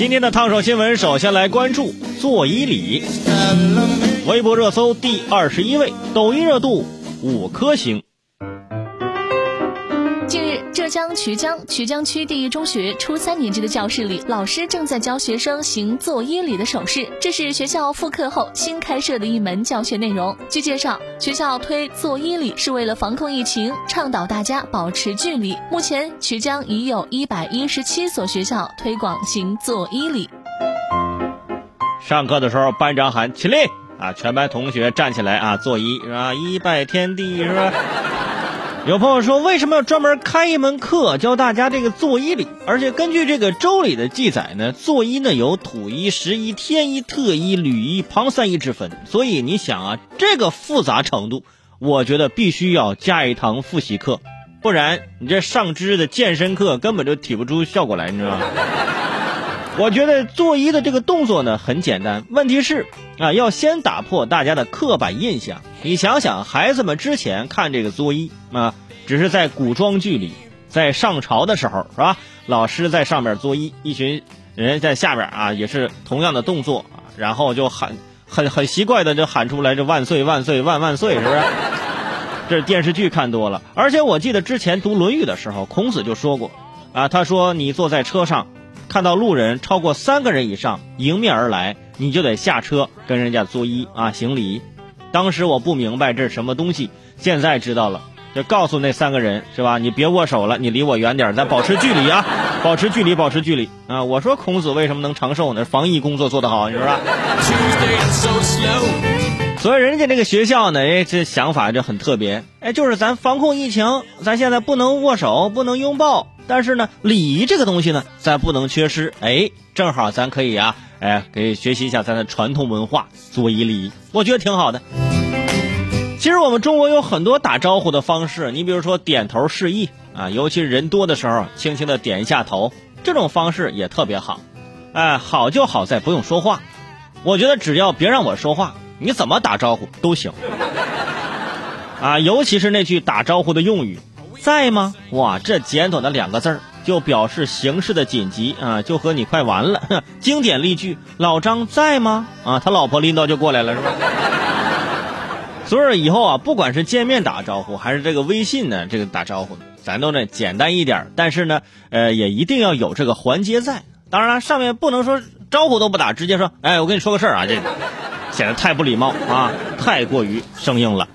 今天的烫手新闻，首先来关注座椅里。微博热搜第二十一位，抖音热度五颗星。近日，浙江衢江衢江区第一中学初三年级的教室里，老师正在教学生行作揖礼的手势。这是学校复课后新开设的一门教学内容。据介绍，学校推作揖礼是为了防控疫情，倡导大家保持距离。目前，衢江已有一百一十七所学校推广行作揖礼。上课的时候，班长喊起立啊，全班同学站起来啊，作揖是吧？一拜天地是吧？有朋友说，为什么要专门开一门课教大家这个作揖礼？而且根据这个周礼的记载呢，作揖呢有土揖、实揖、天揖、特揖、履揖、旁三揖之分。所以你想啊，这个复杂程度，我觉得必须要加一堂复习课，不然你这上肢的健身课根本就体不出效果来，你知道吗？我觉得作揖的这个动作呢很简单，问题是啊，要先打破大家的刻板印象。你想想，孩子们之前看这个作揖啊，只是在古装剧里，在上朝的时候是吧？老师在上面作揖，一群人在下边啊，也是同样的动作，然后就喊很很奇怪的就喊出来这万岁万岁万万岁，是不是？这电视剧看多了，而且我记得之前读《论语》的时候，孔子就说过啊，他说你坐在车上。看到路人超过三个人以上迎面而来，你就得下车跟人家作揖啊行礼。当时我不明白这是什么东西，现在知道了，就告诉那三个人是吧？你别握手了，你离我远点，咱保持距离啊，保持距离，保持距离啊！我说孔子为什么能长寿呢？防疫工作做得好，你说吧？所以人家这个学校呢，哎，这想法就很特别，哎，就是咱防控疫情，咱现在不能握手，不能拥抱。但是呢，礼仪这个东西呢，咱不能缺失。哎，正好咱可以啊，哎，给学习一下咱的传统文化，作揖礼仪，我觉得挺好的。其实我们中国有很多打招呼的方式，你比如说点头示意啊，尤其人多的时候，轻轻的点一下头，这种方式也特别好。哎，好就好在不用说话，我觉得只要别让我说话，你怎么打招呼都行。啊，尤其是那句打招呼的用语。在吗？哇，这简短的两个字儿就表示形势的紧急啊，就和你快完了。经典例句：老张在吗？啊，他老婆拎刀就过来了，是吧？所以以后啊，不管是见面打招呼，还是这个微信呢，这个打招呼，咱都呢简单一点。但是呢，呃，也一定要有这个环节在。当然了，上面不能说招呼都不打，直接说，哎，我跟你说个事儿啊，这显得太不礼貌啊，太过于生硬了。